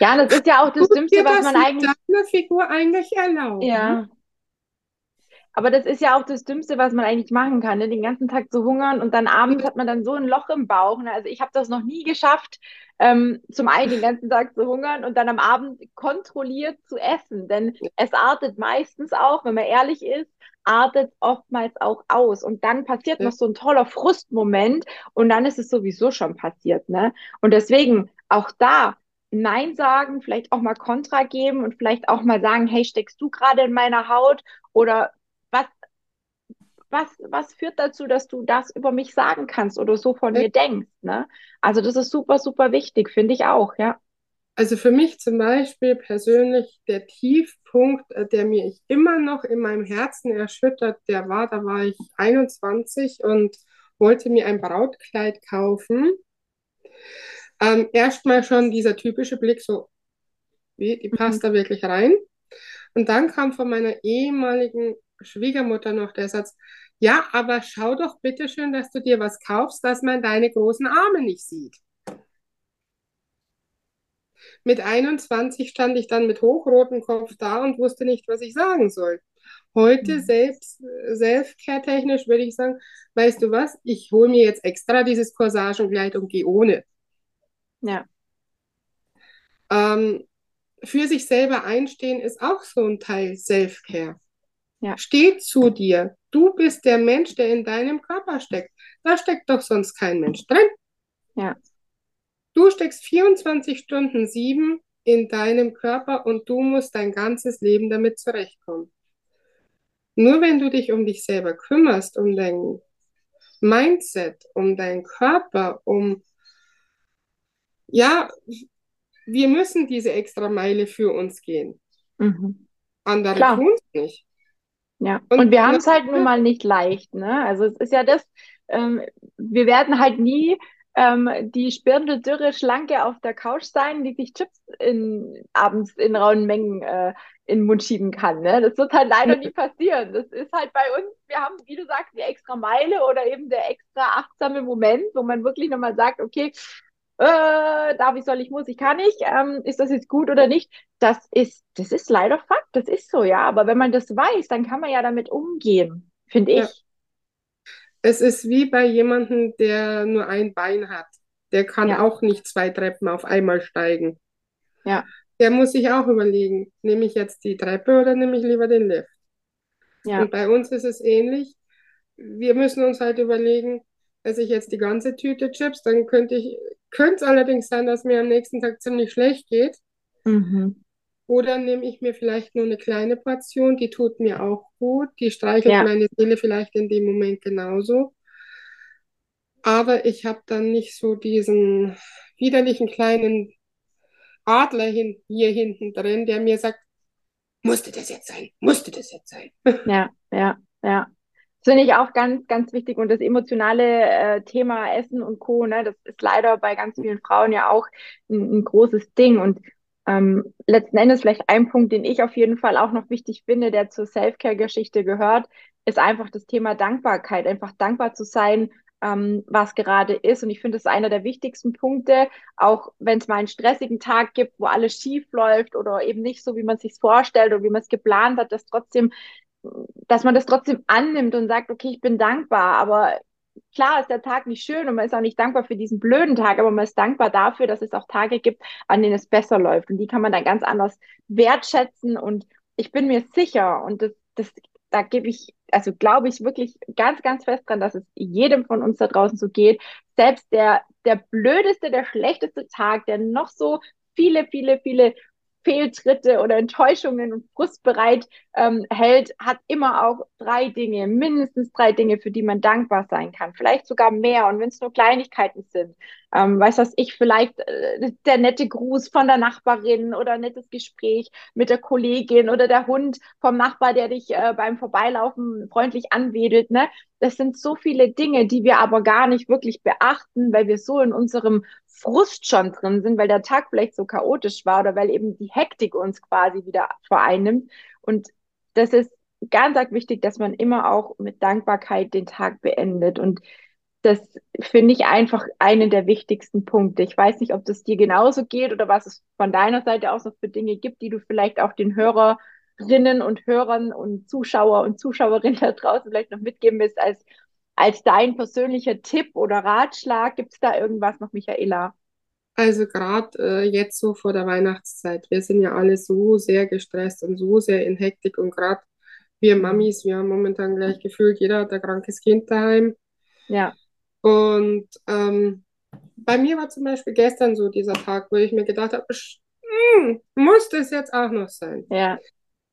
Ja, das ist ja auch das Dümmste, was man eigentlich. Eine Figur eigentlich erlauben. Ja. Aber das ist ja auch das Dümmste, was man eigentlich machen kann, ne? den ganzen Tag zu hungern und dann abends hat man dann so ein Loch im Bauch. Ne? Also ich habe das noch nie geschafft, ähm, zum einen den ganzen Tag zu hungern und dann am Abend kontrolliert zu essen. Denn es artet meistens auch, wenn man ehrlich ist, artet oftmals auch aus. Und dann passiert ja. noch so ein toller Frustmoment und dann ist es sowieso schon passiert. Ne? Und deswegen auch da Nein sagen, vielleicht auch mal Kontra geben und vielleicht auch mal sagen, hey, steckst du gerade in meiner Haut oder was, was, was führt dazu, dass du das über mich sagen kannst oder so von mir denkst, ne? Also das ist super, super wichtig, finde ich auch, ja. Also für mich zum Beispiel persönlich der Tiefpunkt, äh, der mir ich immer noch in meinem Herzen erschüttert, der war, da war ich 21 und wollte mir ein Brautkleid kaufen ähm, erstmal schon dieser typische Blick, so, wie, die passt mhm. da wirklich rein. Und dann kam von meiner ehemaligen Schwiegermutter noch der Satz, ja, aber schau doch bitte schön, dass du dir was kaufst, dass man deine großen Arme nicht sieht. Mit 21 stand ich dann mit hochrotem Kopf da und wusste nicht, was ich sagen soll. Heute mhm. selbst, self-care-technisch würde ich sagen, weißt du was, ich hole mir jetzt extra dieses Corsagekleid und gehe ohne. Ja. Ähm, für sich selber einstehen ist auch so ein Teil Self-Care. Ja. Steh zu dir. Du bist der Mensch, der in deinem Körper steckt. Da steckt doch sonst kein Mensch drin. Ja. Du steckst 24 Stunden sieben in deinem Körper und du musst dein ganzes Leben damit zurechtkommen. Nur wenn du dich um dich selber kümmerst, um dein Mindset, um deinen Körper, um, ja, wir müssen diese extra Meile für uns gehen. Mhm. Andere tun es nicht. Ja, Und und wir haben es halt nun mal nicht leicht, ne? Also es ist ja das, ähm, wir werden halt nie ähm, die spirdeldürre Schlanke auf der Couch sein, die sich Chips in, abends in rauen Mengen äh, in den Mund schieben kann, ne? Das wird halt leider nie passieren. Das ist halt bei uns, wir haben, wie du sagst, die extra Meile oder eben der extra achtsame Moment, wo man wirklich nochmal sagt, okay, äh, darf ich, soll ich, muss ich, kann ich, ähm, ist das jetzt gut oder nicht? Das ist, das ist leider Fakt, das ist so, ja. Aber wenn man das weiß, dann kann man ja damit umgehen, finde Ja. ich. Es ist wie bei jemandem, der nur ein Bein hat. Der kann Ja. auch nicht zwei Treppen auf einmal steigen. Ja, Der muss sich auch überlegen, nehme ich jetzt die Treppe oder nehme ich lieber den Lift? ja, Und bei uns ist es ähnlich. Wir müssen uns halt überlegen, esse ich jetzt die ganze Tüte Chips, dann könnte ich, könnte es allerdings sein, dass mir am nächsten Tag ziemlich schlecht geht. mhm. Oder nehme ich mir vielleicht nur eine kleine Portion, die tut mir auch gut, die streichelt Ja, meine Seele vielleicht in dem Moment genauso. Aber ich habe dann nicht so diesen widerlichen kleinen Adler hin, hier hinten drin, der mir sagt, musste das jetzt sein? Musste das jetzt sein? ja, ja, ja. Das finde ich auch ganz, ganz wichtig. Und das emotionale äh, Thema Essen und Co., ne, das ist leider bei ganz vielen Frauen ja auch ein, ein großes Ding. Und ähm, letzten Endes vielleicht ein Punkt, den ich auf jeden Fall auch noch wichtig finde, der zur Self-Care-Geschichte gehört, ist einfach das Thema Dankbarkeit. Einfach dankbar zu sein, ähm, was gerade ist. Und ich finde, das ist einer der wichtigsten Punkte, auch wenn es mal einen stressigen Tag gibt, wo alles schief läuft oder eben nicht so, wie man es sich vorstellt oder wie man es geplant hat, dass trotzdem dass man das trotzdem annimmt und sagt, okay, ich bin dankbar, aber klar ist der Tag nicht schön und man ist auch nicht dankbar für diesen blöden Tag, aber man ist dankbar dafür, dass es auch Tage gibt, an denen es besser läuft. Und die kann man dann ganz anders wertschätzen. Und ich bin mir sicher und das, das da gebe ich, also glaube ich wirklich ganz, ganz fest dran, dass es jedem von uns da draußen so geht. Selbst der, der blödeste, der schlechteste Tag, der noch so viele, viele, viele Fehltritte oder Enttäuschungen und Frust bereit ähm, hält, hat immer auch drei Dinge, mindestens drei Dinge, für die man dankbar sein kann. Vielleicht sogar mehr. Und wenn es nur Kleinigkeiten sind, ähm, weiß was ich, vielleicht äh, der nette Gruß von der Nachbarin oder ein nettes Gespräch mit der Kollegin oder der Hund vom Nachbar, der dich äh, beim Vorbeilaufen freundlich anwedelt. Ne? Das sind so viele Dinge, die wir aber gar nicht wirklich beachten, weil wir so in unserem Frust schon drin sind, weil der Tag vielleicht so chaotisch war oder weil eben die Hektik uns quasi wieder vereinnimmt. Und das ist ganz arg wichtig, dass man immer auch mit Dankbarkeit den Tag beendet. Und das finde ich einfach einen der wichtigsten Punkte. Ich weiß nicht, ob das dir genauso geht oder was es von deiner Seite aus noch für Dinge gibt, die du vielleicht auch den Hörerinnen und Hörern und Zuschauer und Zuschauerinnen da draußen vielleicht noch mitgeben willst als, als dein persönlicher Tipp oder Ratschlag. Gibt es da irgendwas noch, Michaela? Also gerade äh, jetzt so vor der Weihnachtszeit, wir sind ja alle so sehr gestresst und so sehr in Hektik und gerade wir Mamis, wir haben momentan gleich gefühlt, jeder hat ein krankes Kind daheim. Ja, Und ähm, bei mir war zum Beispiel gestern so dieser Tag, wo ich mir gedacht habe, "Sch- hm, muss das jetzt auch noch sein? ja,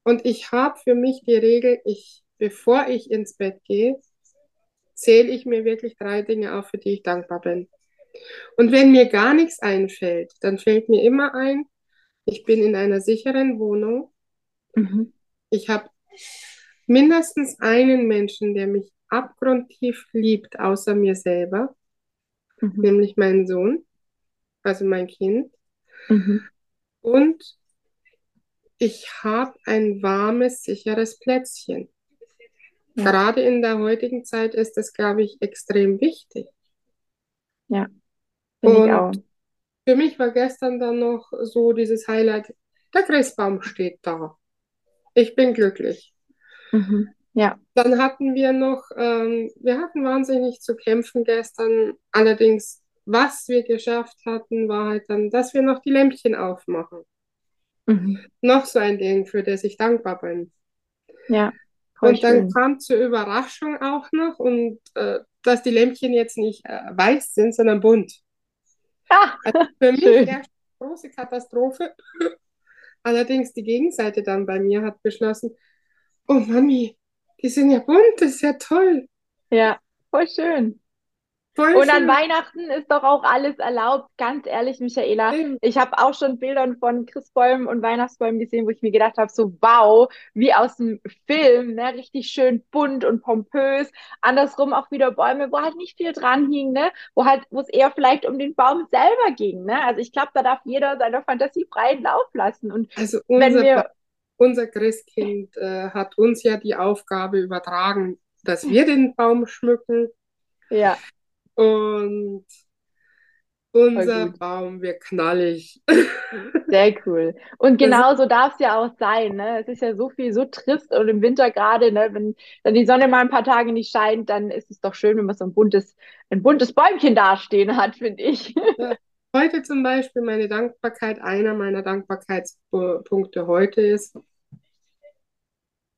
Und ich habe für mich die Regel, ich, bevor ich ins Bett gehe, zähle ich mir wirklich drei Dinge auf, für die ich dankbar bin. Und wenn mir gar nichts einfällt, dann fällt mir immer ein, ich bin in einer sicheren Wohnung. mhm. Ich habe mindestens einen Menschen, der mich abgrundtief liebt, außer mir selber, Mhm. nämlich meinen Sohn, also mein Kind. Mhm. Und ich habe ein warmes, sicheres Plätzchen. Ja. Gerade in der heutigen Zeit ist das, glaube ich, extrem wichtig. Ja, finde ich Und auch. für mich war gestern dann noch so dieses Highlight, der Christbaum steht da. Ich bin glücklich. Mhm. Ja, Dann hatten wir noch, ähm, wir hatten wahnsinnig zu kämpfen gestern. Allerdings, was wir geschafft hatten, war halt dann, dass wir noch die Lämpchen aufmachen. mhm. Noch so ein Ding, für das ich dankbar bin. Ja, Und dann kam zur Überraschung auch noch, und äh, dass die Lämpchen jetzt nicht äh, weiß sind, sondern bunt. Ah, Also für mich eine große Katastrophe. Allerdings die Gegenseite dann bei mir hat beschlossen, oh Mami, die sind ja bunt, das ist ja toll. Ja, voll schön. Voll Und an schön. Weihnachten ist doch auch alles erlaubt. Ganz ehrlich, Michaela, Stimmt. ich habe auch schon Bildern von Christbäumen und Weihnachtsbäumen gesehen, wo ich mir gedacht habe, so wow, wie aus dem Film, ne? Richtig schön bunt und pompös. Andersrum auch wieder Bäume, wo halt nicht viel dran hing, ne? Wo halt, wo es eher vielleicht um den Baum selber ging, ne? Also ich glaube, da darf jeder seiner Fantasie freien Lauf lassen. Und Also wenn wir, unser Christkind äh, hat uns ja die Aufgabe übertragen, dass wir den Baum schmücken ja, und unser. Baum wird knallig. Sehr cool. Und genau so darf es ja auch sein, ne? Es ist ja so viel, so trist und im Winter gerade, ne? Wenn dann die Sonne mal ein paar Tage nicht scheint, dann ist es doch schön, wenn man so ein buntes, ein buntes Bäumchen dastehen hat, finde ich. ja, heute zum Beispiel meine Dankbarkeit, einer meiner Dankbarkeitspunkte heute ist,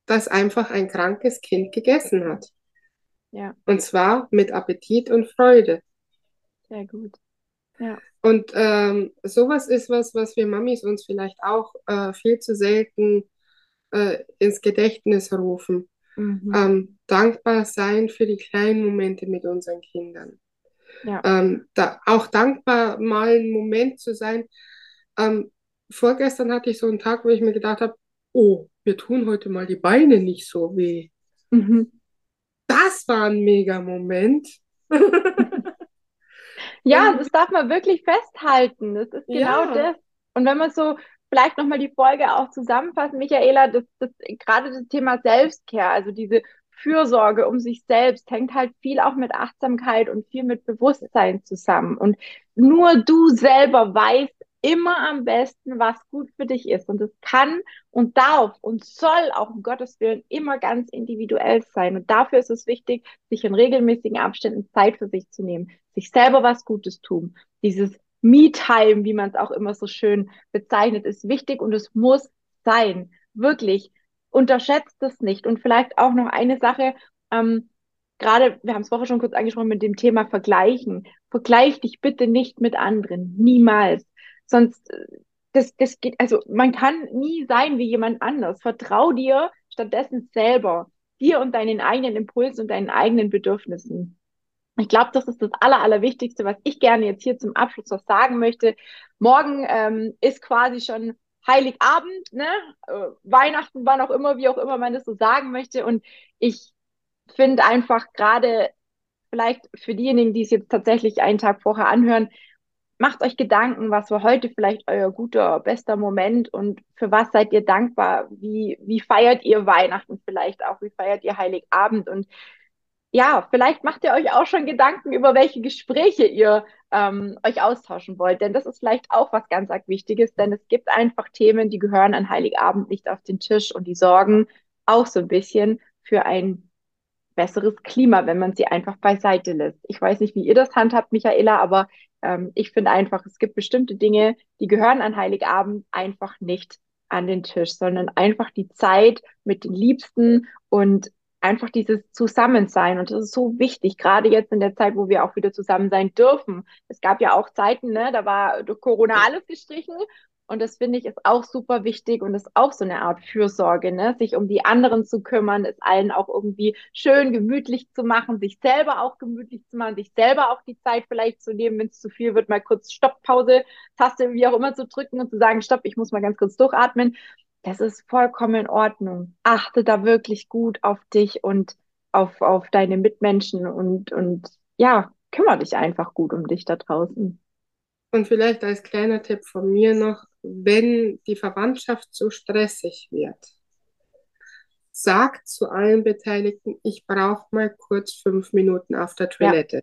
dass einfach ein krankes Kind gegessen hat. Ja, Und zwar mit Appetit und Freude. sehr gut. Ja. Und ähm, sowas ist was, was wir Mamis uns vielleicht auch äh, viel zu selten äh, ins Gedächtnis rufen. Mhm. Ähm, dankbar sein für die kleinen Momente mit unseren Kindern. Ja. Ähm, da, auch dankbar mal einen Moment zu sein. Ähm, vorgestern hatte ich so einen Tag, wo ich mir gedacht habe, oh, wir tun heute mal die Beine nicht so weh. Mhm. Das war ein mega Moment. Ja, das darf man wirklich festhalten. Das ist genau ja, das. Und wenn man so vielleicht nochmal die Folge auch zusammenfassen, Michaela, das, das, gerade das Thema Selbstcare, also diese Fürsorge um sich selbst, hängt halt viel auch mit Achtsamkeit und viel mit Bewusstsein zusammen. Und nur du selber weißt immer am besten, was gut für dich ist. Und es kann und darf und soll auch um Gottes Willen immer ganz individuell sein. Und dafür ist es wichtig, sich in regelmäßigen Abständen Zeit für sich zu nehmen, sich selber was Gutes tun. Dieses Me-Time, wie man es auch immer so schön bezeichnet, ist wichtig und es muss sein. Wirklich. Unterschätzt es nicht. Und vielleicht auch noch eine Sache, ähm, gerade, wir haben es vorher schon kurz angesprochen mit dem Thema Vergleichen. Vergleich dich bitte nicht mit anderen. Niemals. Sonst, äh, das, das geht, also man kann nie sein wie jemand anders. Vertrau dir stattdessen selber, dir und deinen eigenen Impulsen und deinen eigenen Bedürfnissen. Ich glaube, das ist das Aller, Allerwichtigste, was ich gerne jetzt hier zum Abschluss noch sagen möchte. Morgen ähm, ist quasi schon Heiligabend, ne? Äh, Weihnachten, wann auch immer, wie auch immer man das so sagen möchte. Und ich finde einfach gerade vielleicht für diejenigen, die es jetzt tatsächlich einen Tag vorher anhören, macht euch Gedanken, was war heute vielleicht euer guter, bester Moment und für was seid ihr dankbar? Wie, wie feiert ihr Weihnachten vielleicht auch? Wie feiert ihr Heiligabend? Und ja, vielleicht macht ihr euch auch schon Gedanken über welche Gespräche ihr ähm, euch austauschen wollt, denn das ist vielleicht auch was ganz arg Wichtiges, denn es gibt einfach Themen, die gehören an Heiligabend nicht auf den Tisch und die sorgen auch so ein bisschen für ein besseres Klima, wenn man sie einfach beiseite lässt. Ich weiß nicht, wie ihr das handhabt, Michaela, aber ähm, ich finde einfach, es gibt bestimmte Dinge, die gehören an Heiligabend einfach nicht an den Tisch, sondern einfach die Zeit mit den Liebsten und einfach dieses Zusammensein. Und das ist so wichtig, gerade jetzt in der Zeit, wo wir auch wieder zusammen sein dürfen. Es gab ja auch Zeiten, ne, da war durch Corona alles gestrichen. Und das finde ich ist auch super wichtig und ist auch so eine Art Fürsorge, ne? Sich um die anderen zu kümmern, es allen auch irgendwie schön gemütlich zu machen, sich selber auch gemütlich zu machen, sich selber auch die Zeit vielleicht zu nehmen, wenn es zu viel wird, mal kurz Stopppause, Taste, wie auch immer zu drücken und zu sagen, stopp, ich muss mal ganz kurz durchatmen. Das ist vollkommen in Ordnung. Achte da wirklich gut auf dich und auf, auf deine Mitmenschen und, und ja, kümmere dich einfach gut um dich da draußen. und vielleicht als kleiner Tipp von mir noch, wenn die Verwandtschaft so stressig wird, sagt zu allen Beteiligten, ich brauche mal kurz fünf Minuten auf der Ja, Toilette.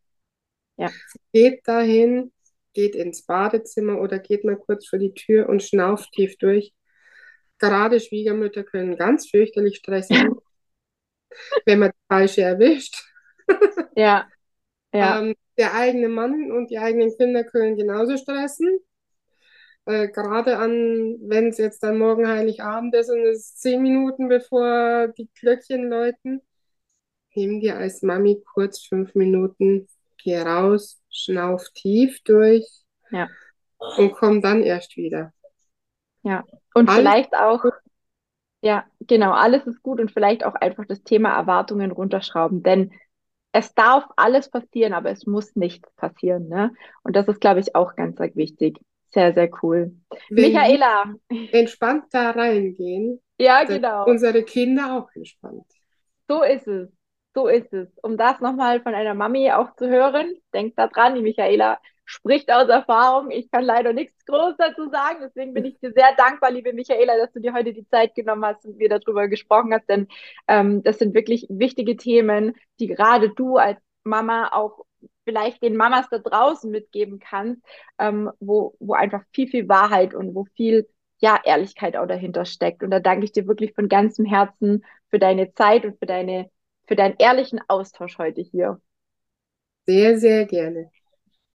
ja, Geht dahin, geht ins Badezimmer oder geht mal kurz vor die Tür und schnauft tief durch. Gerade Schwiegermütter können ganz fürchterlich stressen, wenn man die falsche erwischt. ja, ja, Ähm, der eigene Mann und die eigenen Kinder können genauso stressen. Äh, gerade an, wenn es jetzt dann morgen Heiligabend ist und es ist zehn Minuten bevor die Glöckchen läuten, nimm dir als Mami kurz fünf Minuten, geh raus, schnauf tief durch Ja. und komme dann erst wieder. Ja. Und Alles vielleicht auch, ja, genau, alles ist gut und vielleicht auch einfach das Thema Erwartungen runterschrauben, denn es darf alles passieren, aber es muss nichts passieren, ne? Und das ist, glaube ich, auch ganz, ganz wichtig. Sehr, sehr cool. Wenn Michaela, entspannt da reingehen, ja, genau. unsere Kinder auch entspannt. So ist es. So ist es. Um das nochmal von einer Mami auch zu hören, denkt da dran, die Michaela spricht aus Erfahrung. Ich kann leider nichts Großes dazu sagen. Deswegen bin ich dir sehr dankbar, liebe Michaela, dass du dir heute die Zeit genommen hast und wir darüber gesprochen hast. Denn ähm, das sind wirklich wichtige Themen, die gerade du als Mama auch vielleicht den Mamas da draußen mitgeben kannst, ähm, wo, wo einfach viel, viel Wahrheit und wo viel ja, Ehrlichkeit auch dahinter steckt. Und da danke ich dir wirklich von ganzem Herzen für deine Zeit und für deine, für deinen ehrlichen Austausch heute hier. Sehr, sehr gerne.